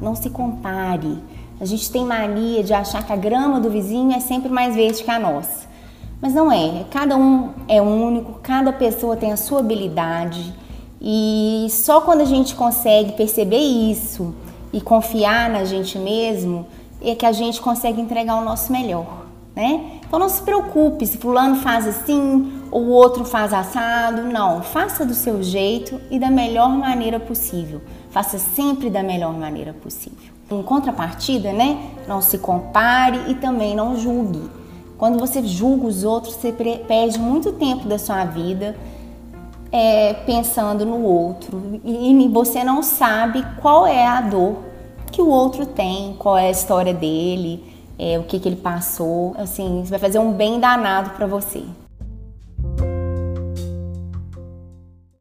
não se compare. A gente tem mania de achar que a grama do vizinho é sempre mais verde que a nossa. Mas não é. Cada um é único, cada pessoa tem a sua habilidade. E só quando a gente consegue perceber isso e confiar na gente mesmo, é que a gente consegue entregar o nosso melhor, né? Então não se preocupe se fulano faz assim o outro faz assado, não. Faça do seu jeito e da melhor maneira possível. Faça sempre da melhor maneira possível. Em contrapartida, né? Não se compare e também não julgue. Quando você julga os outros, você perde muito tempo da sua vida é, pensando no outro e você não sabe qual é a dor que o outro tem, qual é a história dele, é, o que, que ele passou. Assim, vai fazer um bem danado para você.